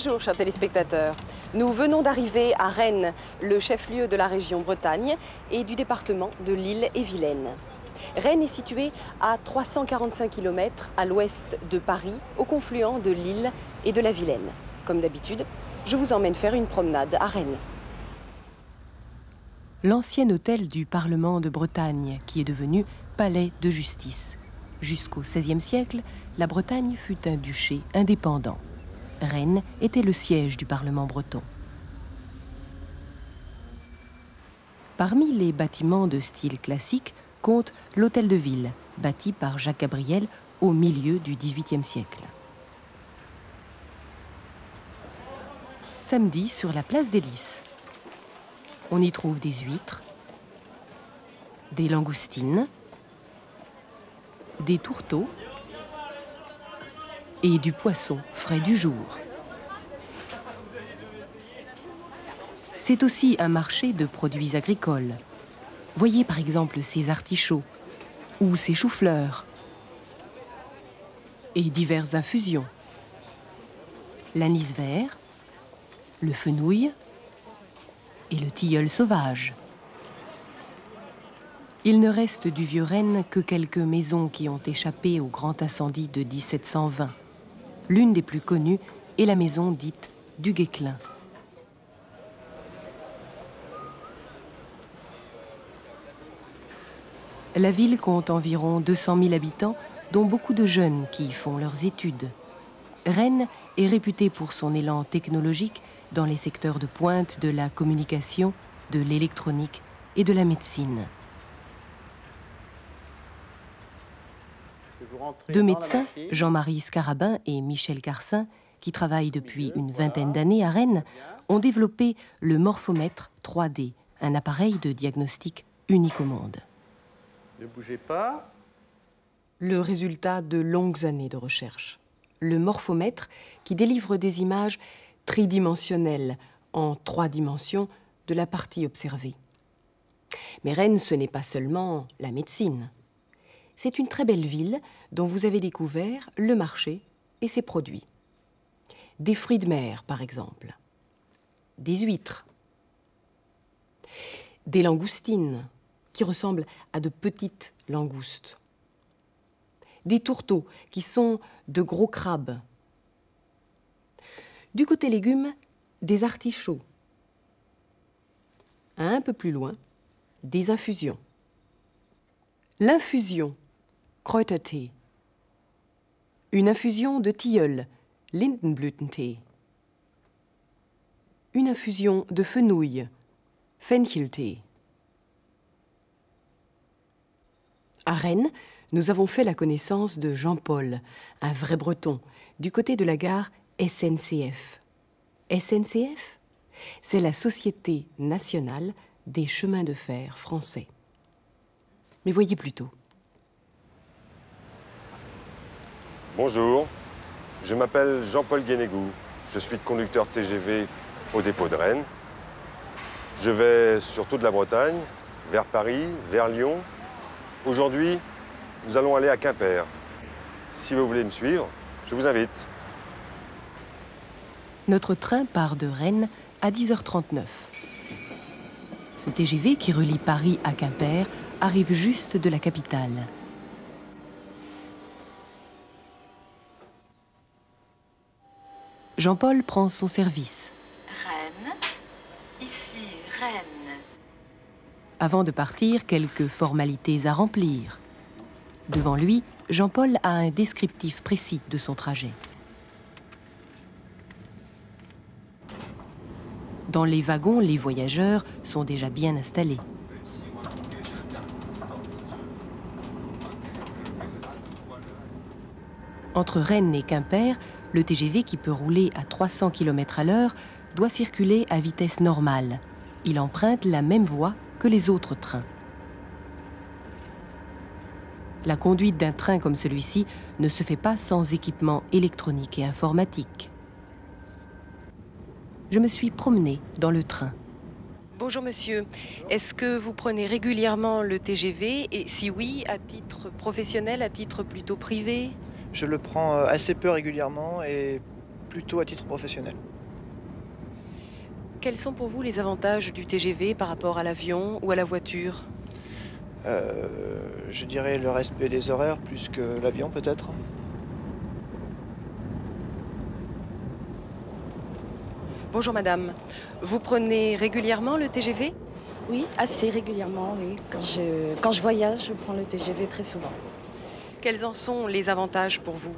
Bonjour chers téléspectateurs. Nous venons d'arriver à Rennes, le chef-lieu de la région Bretagne et du département de l'île-et-Vilaine. Rennes est située à 345 km à l'ouest de Paris, au confluent de l'île et de la Vilaine. Comme d'habitude, je vous emmène faire une promenade à Rennes. L'ancien hôtel du Parlement de Bretagne, qui est devenu palais de justice. Jusqu'au XVIe siècle, la Bretagne fut un duché indépendant. Rennes était le siège du Parlement breton. Parmi les bâtiments de style classique compte l'Hôtel de Ville, bâti par Jacques Gabriel au milieu du XVIIIe siècle. Samedi, sur la place des Lys, on y trouve des huîtres, des langoustines, des tourteaux et du poisson frais du jour. C'est aussi un marché de produits agricoles. Voyez par exemple ces artichauts ou ces choux-fleurs et diverses infusions. L'anis vert, le fenouil et le tilleul sauvage. Il ne reste du vieux Rennes que quelques maisons qui ont échappé au grand incendie de 1720. L'une des plus connues est la maison dite du Guéclin. La ville compte environ 200 000 habitants, dont beaucoup de jeunes qui y font leurs études. Rennes est réputée pour son élan technologique dans les secteurs de pointe de la communication, de l'électronique et de la médecine. Deux médecins, Jean-Marie Scarabin et Michel Carcin, qui travaillent depuis une vingtaine d'années à Rennes, ont développé le morphomètre 3D, un appareil de diagnostic unique au monde. Ne bougez pas. Le résultat de longues années de recherche. Le morphomètre qui délivre des images tridimensionnelles en trois dimensions de la partie observée. Mais Rennes, ce n'est pas seulement la médecine. C'est une très belle ville dont vous avez découvert le marché et ses produits. Des fruits de mer, par exemple. Des huîtres. Des langoustines, qui ressemblent à de petites langoustes. Des tourteaux, qui sont de gros crabes. Du côté légumes, des artichauts. Un peu plus loin, des infusions. L'infusion Une infusion de tilleul, Lindenblütentee. Une infusion de fenouil, Fencheltee. À Rennes, nous avons fait la connaissance de Jean-Paul, un vrai breton, du côté de la gare SNCF. SNCF C'est la Société nationale des chemins de fer français. Mais voyez plutôt. Bonjour, je m'appelle Jean-Paul Guénégou. Je suis conducteur TGV au dépôt de Rennes. Je vais sur toute la Bretagne, vers Paris, vers Lyon. Aujourd'hui, nous allons aller à Quimper. Si vous voulez me suivre, je vous invite. Notre train part de Rennes à 10h39. Ce TGV qui relie Paris à Quimper arrive juste de la capitale. Jean-Paul prend son service. Rennes, ici Rennes. Avant de partir, quelques formalités à remplir. Devant lui, Jean-Paul a un descriptif précis de son trajet. Dans les wagons, les voyageurs sont déjà bien installés. Entre Rennes et Quimper, le TGV qui peut rouler à 300 km à l'heure doit circuler à vitesse normale. Il emprunte la même voie que les autres trains. La conduite d'un train comme celui-ci ne se fait pas sans équipement électronique et informatique. Je me suis promenée dans le train. Bonjour monsieur, est-ce que vous prenez régulièrement le TGV et si oui, à titre professionnel, à titre plutôt privé? Je le prends euh, assez peu régulièrement et plutôt à titre professionnel. Quels sont pour vous les avantages du TGV par rapport à l'avion ou à la voiture? Euh, je dirais le respect des horaires plus que l'avion peut-être. Bonjour madame, vous prenez régulièrement le TGV Oui, assez régulièrement, oui. Quand je, quand je voyage, je prends le TGV très souvent. Quels en sont les avantages pour vous?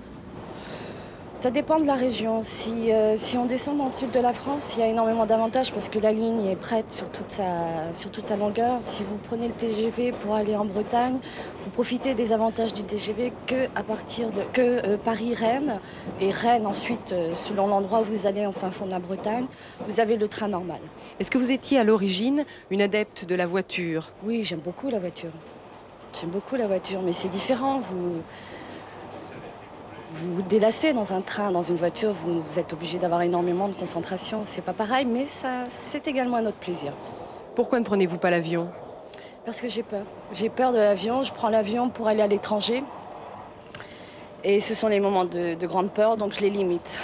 Ça dépend de la région. Si, euh, si on descend dans le sud de la France, il y a énormément d'avantages parce que la ligne est prête sur toute, sa, sur toute sa longueur. Si vous prenez le TGV pour aller en Bretagne, vous profitez des avantages du TGV que à partir de que euh, Paris-Rennes et Rennes ensuite, euh, selon l'endroit où vous allez en fin fond de la Bretagne, vous avez le train normal. Est-ce que vous étiez à l'origine une adepte de la voiture? Oui, j'aime beaucoup la voiture. J'aime beaucoup la voiture, mais c'est différent. Vous, vous vous délassez dans un train, dans une voiture, vous, vous êtes obligé d'avoir énormément de concentration. C'est pas pareil, mais ça, c'est également un autre plaisir. Pourquoi ne prenez-vous pas l'avion? Parce que j'ai peur. J'ai peur de l'avion. Je prends l'avion pour aller à l'étranger. Et ce sont les moments de, de grande peur, donc je les limite.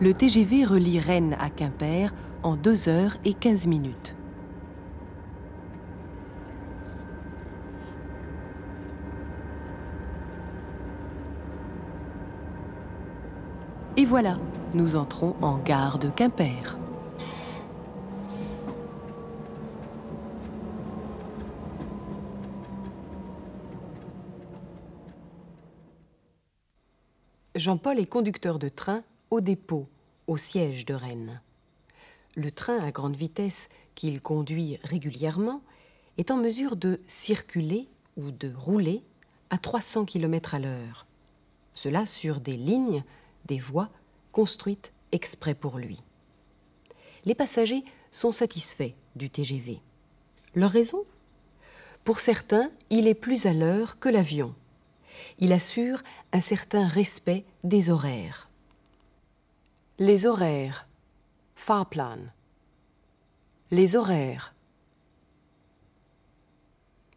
Le TGV relie Rennes à Quimper en 2 heures et 15 minutes. Et voilà, nous entrons en gare de Quimper. Jean-Paul est conducteur de train au dépôt, au siège de Rennes. Le train à grande vitesse qu'il conduit régulièrement est en mesure de circuler ou de rouler à 300 km à l'heure. Cela sur des lignes, des voies construites exprès pour lui. Les passagers sont satisfaits du TGV. Leur raison? Pour certains, il est plus à l'heure que l'avion. Il assure un certain respect des horaires. Les horaires. Fahrplan. Les horaires.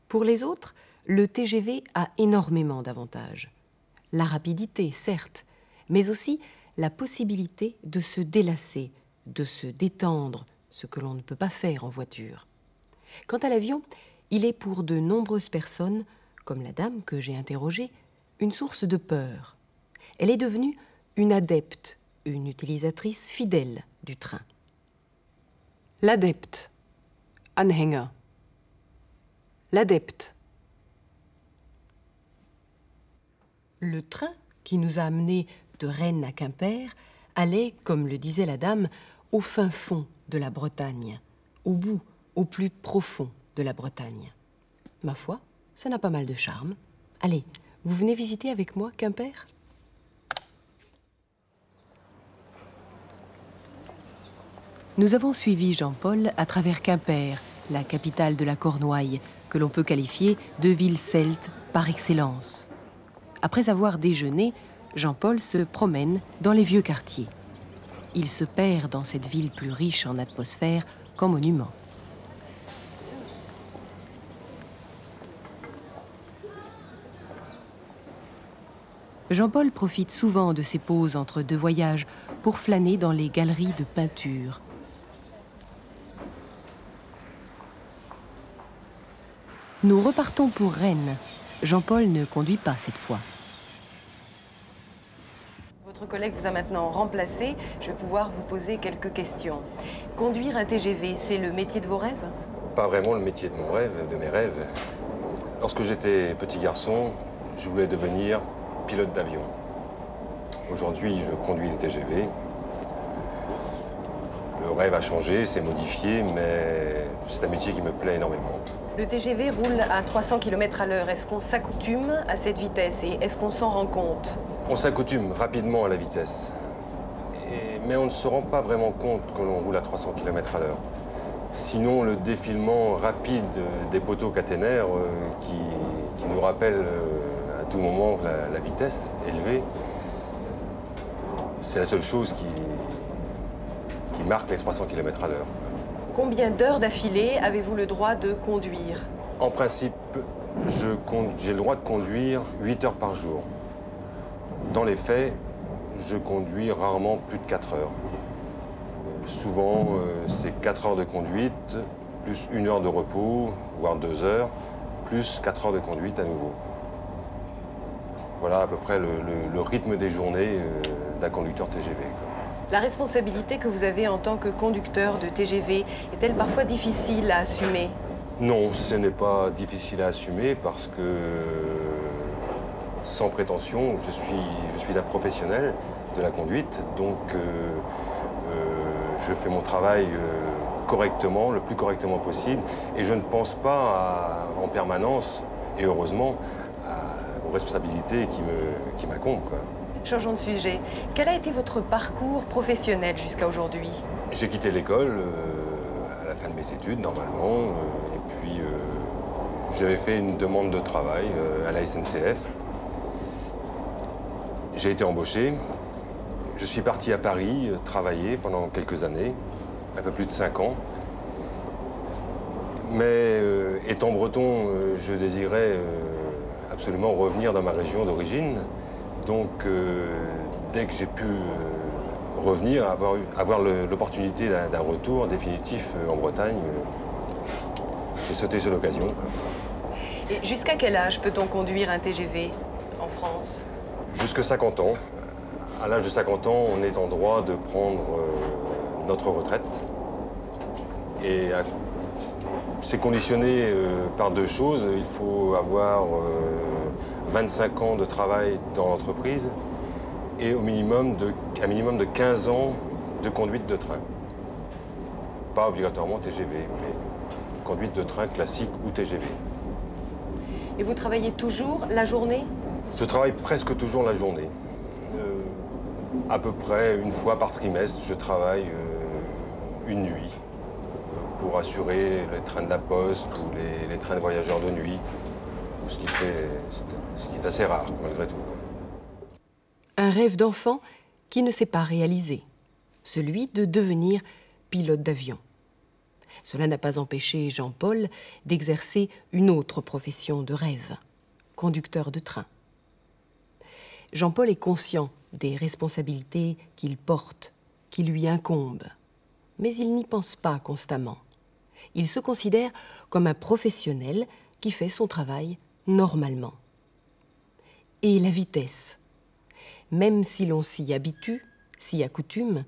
Pour les autres, le TGV a énormément d'avantages. La rapidité, certes, mais aussi la possibilité de se délasser, de se détendre, ce que l'on ne peut pas faire en voiture. Quant à l'avion, il est pour de nombreuses personnes, comme la dame que j'ai interrogée, une source de peur. Elle est devenue une adepte, une utilisatrice fidèle du train. L'adepte. Anhänger. L'adepte. Le train qui nous a amenés de Rennes à Quimper allait, comme le disait la dame, au fin fond de la Bretagne, au bout, au plus profond de la Bretagne. Ma foi, ça n'a pas mal de charme. Allez, vous venez visiter avec moi Quimper? Nous avons suivi Jean-Paul à travers Quimper, la capitale de la Cornouaille, que l'on peut qualifier de ville celte par excellence. Après avoir déjeuné, Jean-Paul se promène dans les vieux quartiers. Il se perd dans cette ville plus riche en atmosphère qu'en monuments. Jean-Paul profite souvent de ses pauses entre deux voyages pour flâner dans les galeries de peinture. Nous repartons pour Rennes. Jean-Paul ne conduit pas cette fois. Votre collègue vous a maintenant remplacé. Je vais pouvoir vous poser quelques questions. Conduire un TGV, c'est le métier de vos rêves? Pas vraiment le métier de mon rêve, de mes rêves. Lorsque j'étais petit garçon, je voulais devenir pilote d'avion. Aujourd'hui, je conduis les TGV. Le rêve a changé, s'est modifié, mais c'est un métier qui me plaît énormément. Le TGV roule à 300 km à l'heure. Est-ce qu'on s'accoutume à cette vitesse et est-ce qu'on s'en rend compte? On s'accoutume rapidement à la vitesse. Et- mais on ne se rend pas vraiment compte que l'on roule à 300 km à l'heure. Sinon, le défilement rapide des poteaux caténaires euh, qui, qui nous rappelle euh, à tout moment la, la vitesse élevée, c'est la seule chose qui, qui marque les 300 km à l'heure. Combien d'heures d'affilée avez-vous le droit de conduire? En principe, j'ai le droit de conduire 8 heures par jour. Dans les faits, je conduis rarement plus de 4 heures. Euh, souvent, euh, c'est 4 heures de conduite, plus une heure de repos, voire 2 heures, plus 4 heures de conduite à nouveau. Voilà à peu près le, le- le rythme des journées euh, d'un conducteur TGV. quoi. La responsabilité que vous avez en tant que conducteur de TGV est-elle parfois difficile à assumer? Non, ce n'est pas difficile à assumer parce que, sans prétention, je suis, je suis un professionnel de la conduite, donc euh, euh, je fais mon travail euh, correctement, le plus correctement possible, et je ne pense pas en permanence, et heureusement, aux responsabilités qui me- qui. Changeons de sujet. Quel a été votre parcours professionnel jusqu'à aujourd'hui? J'ai quitté l'école euh, à la fin de mes études, normalement, euh, et puis euh, j'avais fait une demande de travail à la SNCF. J'ai été embauché. Je suis parti à Paris travailler pendant quelques années, un peu plus de cinq ans. Mais étant breton, je désirais absolument revenir dans ma région d'origine. Donc, euh, dès que j'ai pu euh, revenir, avoir, avoir l'opportunité d'un retour définitif euh, en Bretagne, j'ai sauté sur l'occasion. Jusqu'à quel âge peut-on conduire un TGV en France? Jusque 50 ans. À l'âge de 50 ans, on est en droit de prendre notre retraite. Et c'est conditionné par deux choses. Il faut avoir 25 ans de travail dans l'entreprise et au minimum de, un minimum de 15 ans de conduite de train. Pas obligatoirement TGV, mais conduite de train classique ou TGV. Et vous travaillez toujours la journée? Je travaille presque toujours la journée. Euh, à peu près une fois par trimestre, je travaille euh, une nuit euh, pour assurer les trains de la poste ou les, les trains de voyageurs de nuit, ce qui, est assez rare malgré tout. Un rêve d'enfant qui ne s'est pas réalisé, celui de devenir pilote d'avion. Cela n'a pas empêché Jean-Paul d'exercer une autre profession de rêve, conducteur de train. Jean-Paul est conscient des responsabilités qu'il porte, qui lui incombent, mais il n'y pense pas constamment. Il se considère comme un professionnel qui fait son travail normalement. Et la vitesse, même si l'on s'y habitue, s'y accoutume,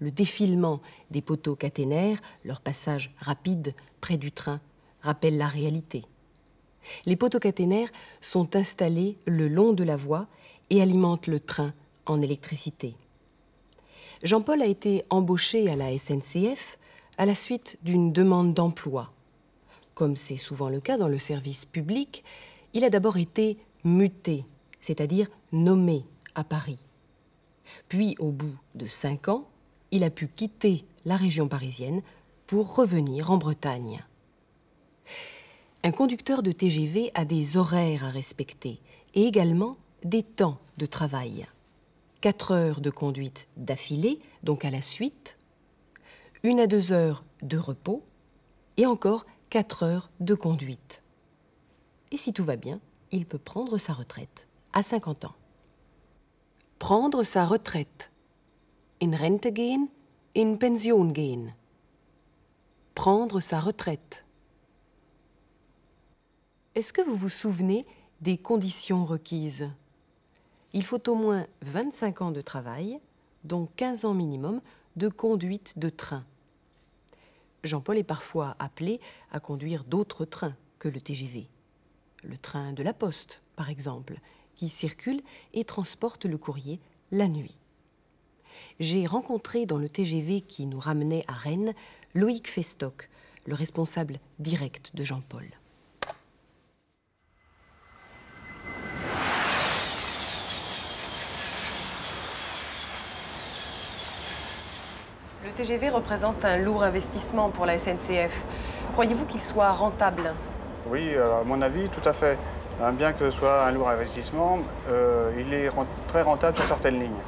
le défilement des poteaux caténaires, leur passage rapide près du train, rappelle la réalité. Les poteaux caténaires sont installés le long de la voie et alimentent le train en électricité. Jean-Paul a été embauché à la SNCF à la suite d'une demande d'emploi. Comme c'est souvent le cas dans le service public, il a d'abord été muté, c'est-à-dire nommé à Paris. Puis, au bout de cinq ans, il a pu quitter la région parisienne pour revenir en Bretagne. Un conducteur de TGV a des horaires à respecter et également des temps de travail. Quatre heures de conduite d'affilée, donc à la suite, une à deux heures de repos et encore quatre heures de conduite. Et si tout va bien, il peut prendre sa retraite à 50 ans. Prendre sa retraite. In Rente gehen, in Pension gehen. Prendre sa retraite. Est-ce que vous vous souvenez des conditions requises? Il faut au moins 25 ans de travail, dont 15 ans minimum de conduite de train. Jean-Paul est parfois appelé à conduire d'autres trains que le TGV. Le train de la Poste, par exemple, qui circule et transporte le courrier la nuit. J'ai rencontré dans le TGV qui nous ramenait à Rennes Loïc Festoc, le responsable direct de Jean-Paul. Le TGV représente un lourd investissement pour la SNCF. Croyez-vous qu'il soit rentable? Oui, à mon avis, tout à fait. Hein, Bien que ce soit un lourd investissement, euh, il est très rentable sur certaines lignes.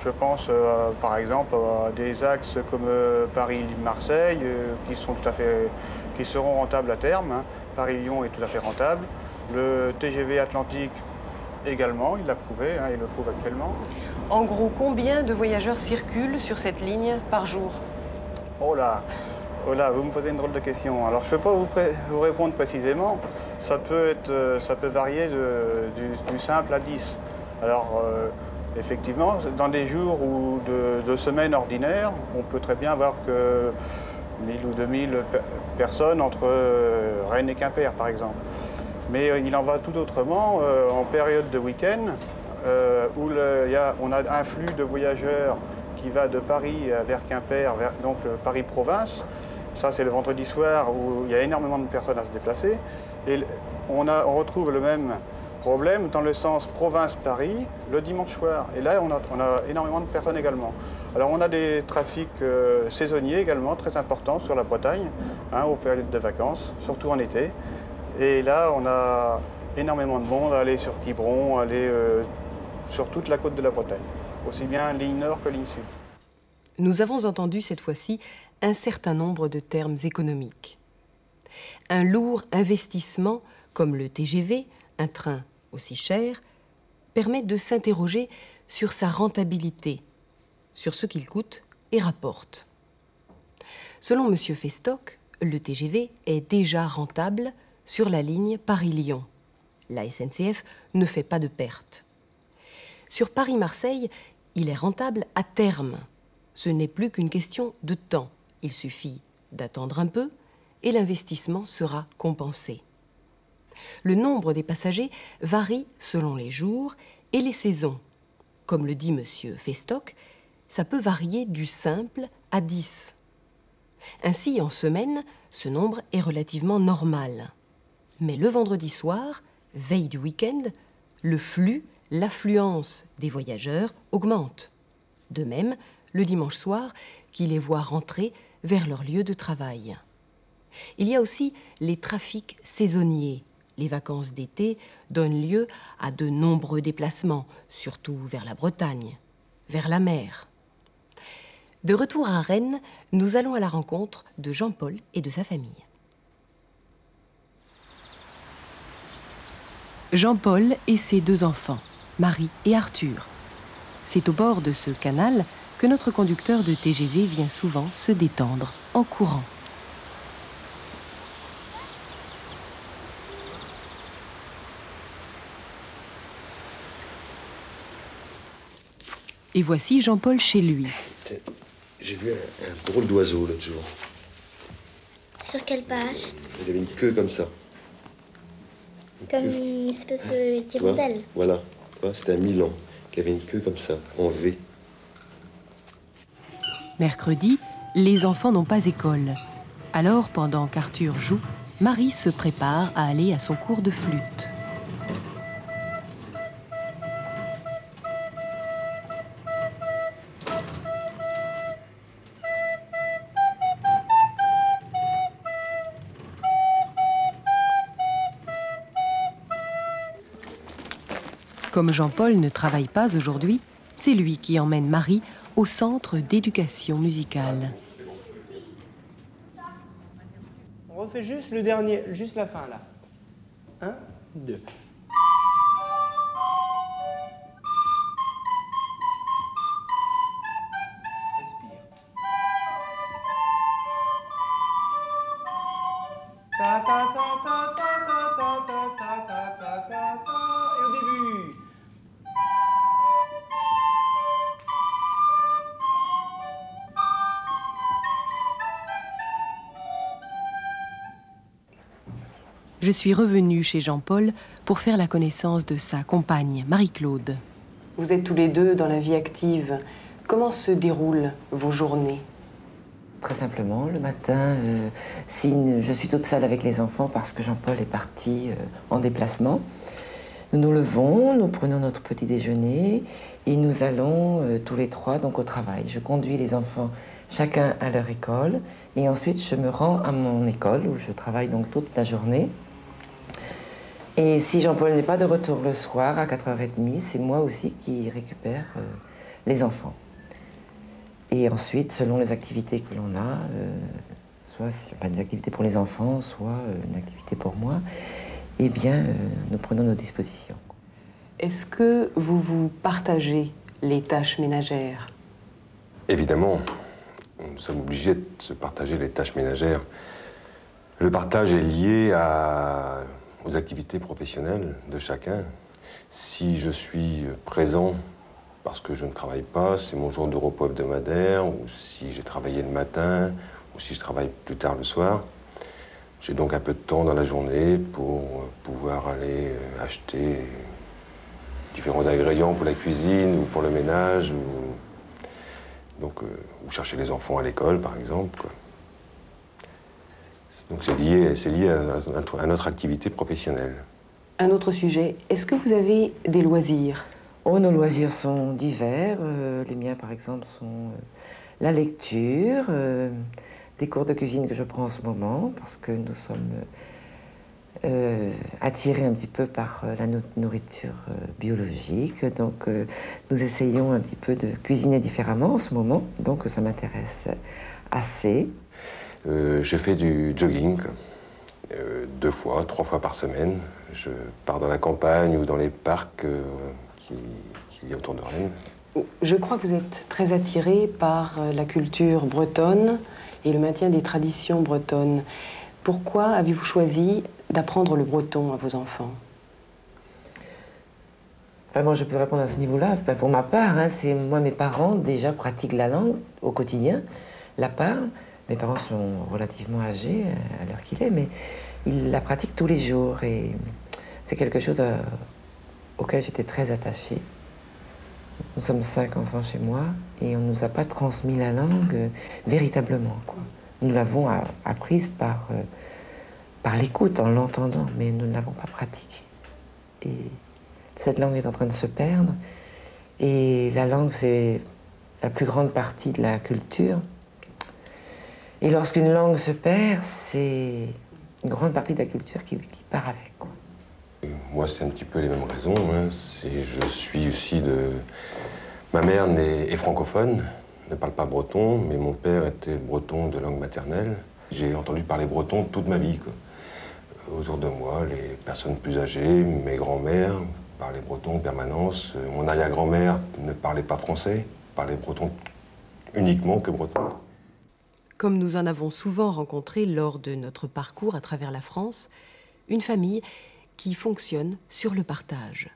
Je pense euh, par exemple à des axes comme euh, Paris-Marseille euh, qui, sont tout à fait, qui seront rentables à terme. hein. Paris-Lyon est tout à fait rentable. Le TGV Atlantique également, il l'a prouvé, hein, il le prouve actuellement. En gros, combien de voyageurs circulent sur cette ligne par jour? Oh là, oh là, vous me posez une drôle de question. Alors je ne peux pas vous, répondre précisément. Ça peut, être, euh, ça peut varier de- du, simple à 10. Alors euh, effectivement, dans des jours ou de, semaines ordinaires, on peut très bien avoir que 1000 ou 2000 pe- personnes entre euh, Rennes et Quimper par exemple. Mais il en va tout autrement en période de week-end où y a- on a un flux de voyageurs qui va de Paris vers Quimper, vers, donc Paris-Province. Ça, c'est le vendredi soir où il y a énormément de personnes à se déplacer. Et on, retrouve le même problème dans le sens province-Paris le dimanche soir. Et là, on a, on a énormément de personnes également. Alors, on a des trafics euh, saisonniers également très importants sur la Bretagne, hein, aux périodes de vacances, surtout en été. Et là, on a énormément de monde à aller sur Quiberon, aller euh, sur toute la côte de la Bretagne, aussi bien ligne nord que ligne sud. Nous avons entendu cette fois-ci un certain nombre de termes économiques. Un lourd investissement, comme le TGV, un train aussi cher, permet de s'interroger sur sa rentabilité, sur ce qu'il coûte et rapporte. Selon M. Festock, le TGV est déjà rentable sur la ligne Paris-Lyon. La SNCF ne fait pas de pertes. Sur Paris-Marseille, il est rentable à terme. Ce n'est plus qu'une question de temps. Il suffit d'attendre un peu et l'investissement sera compensé. Le nombre des passagers varie selon les jours et les saisons. Comme le dit M. Festock, ça peut varier du simple à 10. Ainsi, en semaine, ce nombre est relativement normal. Mais le vendredi soir, veille du week-end, le flux, l'affluence des voyageurs augmente. De même, le dimanche soir, qui les voit rentrer vers leur lieu de travail. Il y a aussi les trafics saisonniers. Les vacances d'été donnent lieu à de nombreux déplacements, surtout vers la Bretagne, vers la mer. De retour à Rennes, nous allons à la rencontre de Jean-Paul et de sa famille. Jean-Paul et ses deux enfants, Marie et Arthur. C'est au bord de ce canal que notre conducteur de TGV vient souvent se détendre en courant. Et voici Jean-Paul chez lui. J'ai vu un, un drôle d'oiseau l'autre jour. Sur quelle page? Il avait une queue comme ça. Comme une espèce de Tu vois hirondelle. Voilà. Vois, C'était un Milan qui avait une queue comme ça, en V. Mercredi, les enfants n'ont pas école. Alors, pendant qu'Arthur joue, Marie se prépare à aller à son cours de flûte. Comme Jean-Paul ne travaille pas aujourd'hui, c'est lui qui emmène Marie au centre d'éducation musicale. On refait juste le dernier, juste la fin là. 1, 2. Je suis revenue chez Jean-Paul pour faire la connaissance de sa compagne, Marie-Claude. Vous êtes tous les deux dans la vie active. Comment se déroulent vos journées? Très simplement, le matin, euh, si je suis toute seule avec les enfants parce que Jean-Paul est parti euh, en déplacement, nous nous levons, nous prenons notre petit déjeuner et nous allons euh, tous les trois donc au travail. Je conduis les enfants chacun à leur école et ensuite je me rends à mon école où je travaille donc toute la journée. Et si Jean-Paul n'est pas de retour le soir à 4h30, c'est moi aussi qui récupère euh, les enfants. Et ensuite, selon les activités que l'on a, euh, soit enfin, des activités pour les enfants, soit euh, une activité pour moi, eh bien, euh, nous prenons nos dispositions. Est-ce que vous vous partagez les tâches ménagères? Évidemment, nous sommes obligés de se partager les tâches ménagères. Le partage est lié à- activités professionnelles de chacun. Si je suis présent parce que je ne travaille pas, c'est mon jour de repos hebdomadaire, ou si j'ai travaillé le matin, ou si je travaille plus tard le soir, j'ai donc un peu de temps dans la journée pour pouvoir aller euh, acheter différents ingrédients pour la cuisine ou pour le ménage, ou, donc, euh, ou chercher les enfants à l'école, par exemple. quoi. Donc c'est lié, c'est lié à, notre- à notre activité professionnelle. Un autre sujet, est-ce que vous avez des loisirs? Oh, nos loisirs sont divers. Euh, les miens, par exemple, sont euh, la lecture, euh, des cours de cuisine que je prends en ce moment, parce que nous sommes euh, attirés un petit peu par euh, la no- nourriture euh, biologique. Donc, euh, nous essayons un petit peu de cuisiner différemment en ce moment. Donc, ça m'intéresse assez. Euh, je fais du jogging euh, deux fois, trois fois par semaine. Je pars dans la campagne ou dans les parcs euh, qui, qui y a autour de Rennes. Je crois que vous êtes très attiré par euh, la culture bretonne et le maintien des traditions bretonnes. Pourquoi avez-vous choisi d'apprendre le breton à vos enfants? Enfin, moi, je peux répondre à ce niveau-là. Enfin, pour ma part, hein, c'est moi, mes parents déjà pratiquent la langue au quotidien, la parlent. Mes parents sont relativement âgés euh, à l'heure qu'il est, mais ils la pratiquent tous les jours et c'est quelque chose euh, auquel j'étais très attachée. Nous sommes cinq enfants chez moi et on ne nous a pas transmis la langue euh, véritablement. Nous l'avons apprise par, par l'écoute, en l'entendant, mais nous ne l'avons pas pratiquée. Et cette langue est en train de se perdre. Et la langue, c'est la plus grande partie de la culture. Et lorsqu'une langue se perd, c'est une grande partie de la culture qui, part avec. Moi, c'est un petit peu les mêmes raisons. hein. Je suis aussi de. Ma mère est francophone, ne parle pas breton, mais mon père était breton de langue maternelle. J'ai entendu parler breton toute ma vie. Autour de moi, les personnes plus âgées, mes grands-mères parlaient breton en permanence. Mon arrière-grand-mère ne parlait pas français, parlait breton uniquement que breton. Comme nous en avons souvent rencontré lors de notre parcours à travers la France, une famille qui fonctionne sur le partage.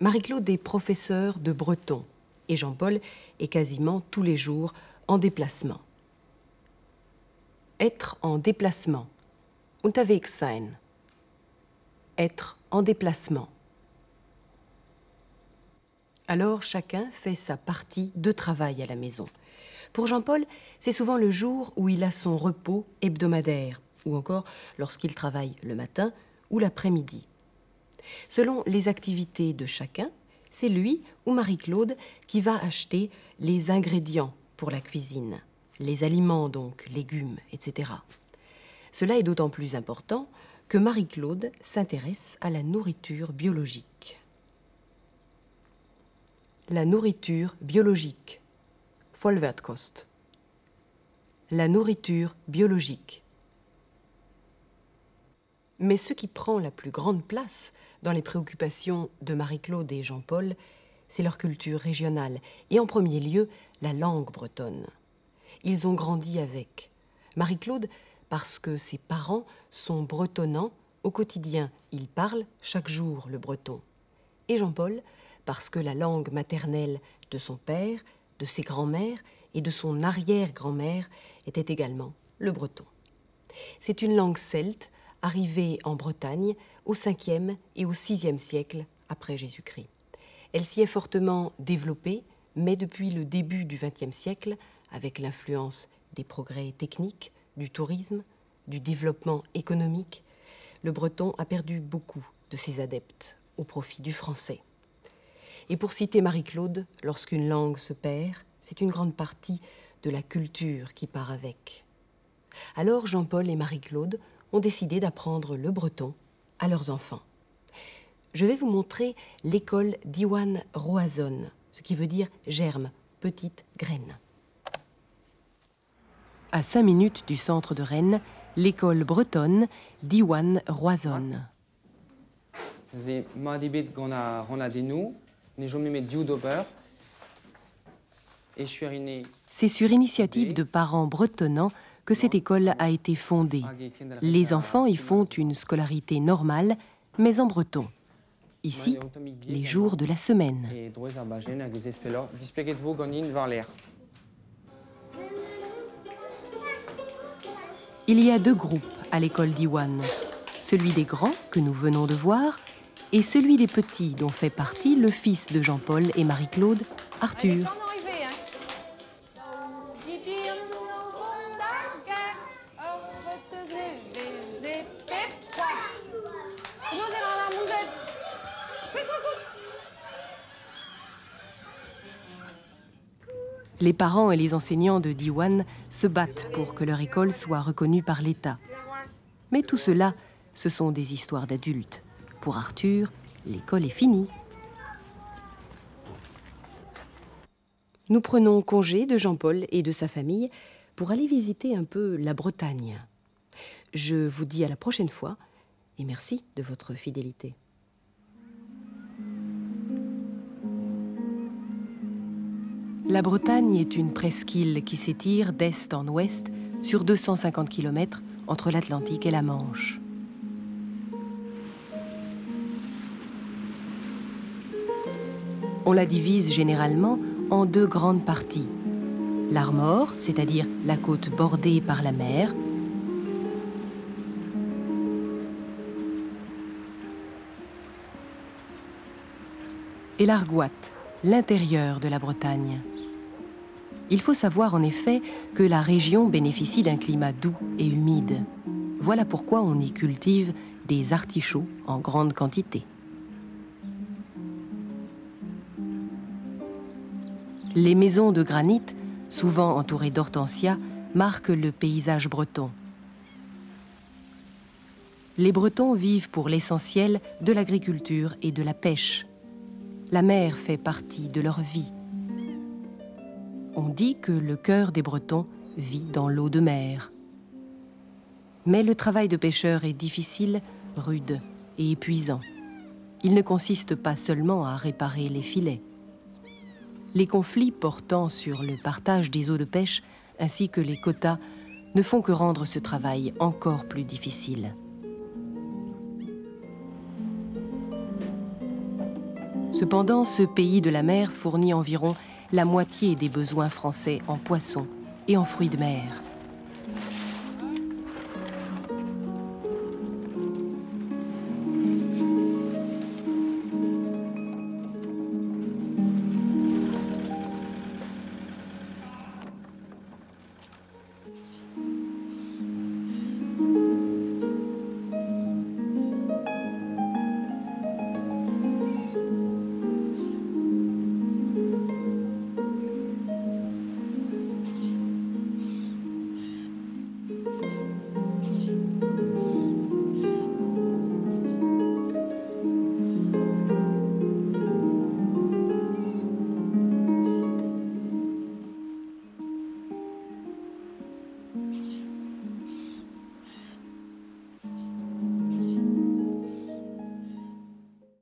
Marie-Claude est professeure de breton et Jean-Paul est quasiment tous les jours en déplacement. Être en déplacement. Unterwegs sein. Être en déplacement. Alors chacun fait sa partie de travail à la maison. Pour Jean-Paul, c'est souvent le jour où il a son repos hebdomadaire, ou encore lorsqu'il travaille le matin ou l'après-midi. Selon les activités de chacun, c'est lui ou Marie-Claude qui va acheter les ingrédients pour la cuisine, les aliments donc, légumes, etc. Cela est d'autant plus important que Marie-Claude s'intéresse à la nourriture biologique. La nourriture biologique. Vollwertkost. La nourriture biologique. Mais ce qui prend la plus grande place dans les préoccupations de Marie-Claude et Jean-Paul, c'est leur culture régionale, et en premier lieu la langue bretonne. Ils ont grandi avec. Marie-Claude, parce que ses parents sont bretonnants, au quotidien, ils parlent chaque jour le breton. Et Jean-Paul, parce que la langue maternelle de son père, de ses grands-mères et de son arrière-grand-mère était également le breton. C'est une langue celte arrivée en Bretagne au 5e et au 6e siècle après Jésus-Christ. Elle s'y est fortement développée, mais depuis le début du XXe siècle, avec l'influence des progrès techniques, du tourisme, du développement économique, le breton a perdu beaucoup de ses adeptes au profit du français. Et pour citer Marie-Claude, lorsqu'une langue se perd, c'est une grande partie de la culture qui part avec. Alors Jean-Paul et Marie-Claude ont décidé d'apprendre le breton à leurs enfants. Je vais vous montrer l'école d'Iwan Roazon ce qui veut dire germe, petite graine. À cinq minutes du centre de Rennes, l'école bretonne d'Iwan Roisonne. C'est sur initiative de parents bretonnants que cette école a été fondée. Les enfants y font une scolarité normale, mais en breton. Ici, les jours de la semaine. Il y a deux groupes à l'école d'Iwan. Celui des grands, que nous venons de voir, et celui des petits, dont fait partie le fils de Jean-Paul et Marie-Claude, Arthur. Les parents et les enseignants de Diwan se battent pour que leur école soit reconnue par l'État. Mais tout cela, ce sont des histoires d'adultes. Pour Arthur, l'école est finie. Nous prenons congé de Jean-Paul et de sa famille pour aller visiter un peu la Bretagne. Je vous dis à la prochaine fois et merci de votre fidélité. La Bretagne est une presqu'île qui s'étire d'est en ouest sur 250 km entre l'Atlantique et la Manche. On la divise généralement en deux grandes parties. L'Armor, c'est-à-dire la côte bordée par la mer, et l'Argoat, l'intérieur de la Bretagne. Il faut savoir en effet que la région bénéficie d'un climat doux et humide. Voilà pourquoi on y cultive des artichauts en grande quantité. Les maisons de granit, souvent entourées d'hortensias, marquent le paysage breton. Les Bretons vivent pour l'essentiel de l'agriculture et de la pêche. La mer fait partie de leur vie. On dit que le cœur des Bretons vit dans l'eau de mer. Mais le travail de pêcheur est difficile, rude et épuisant. Il ne consiste pas seulement à réparer les filets. Les conflits portant sur le partage des eaux de pêche ainsi que les quotas ne font que rendre ce travail encore plus difficile. Cependant, ce pays de la mer fournit environ la moitié des besoins français en poissons et en fruits de mer.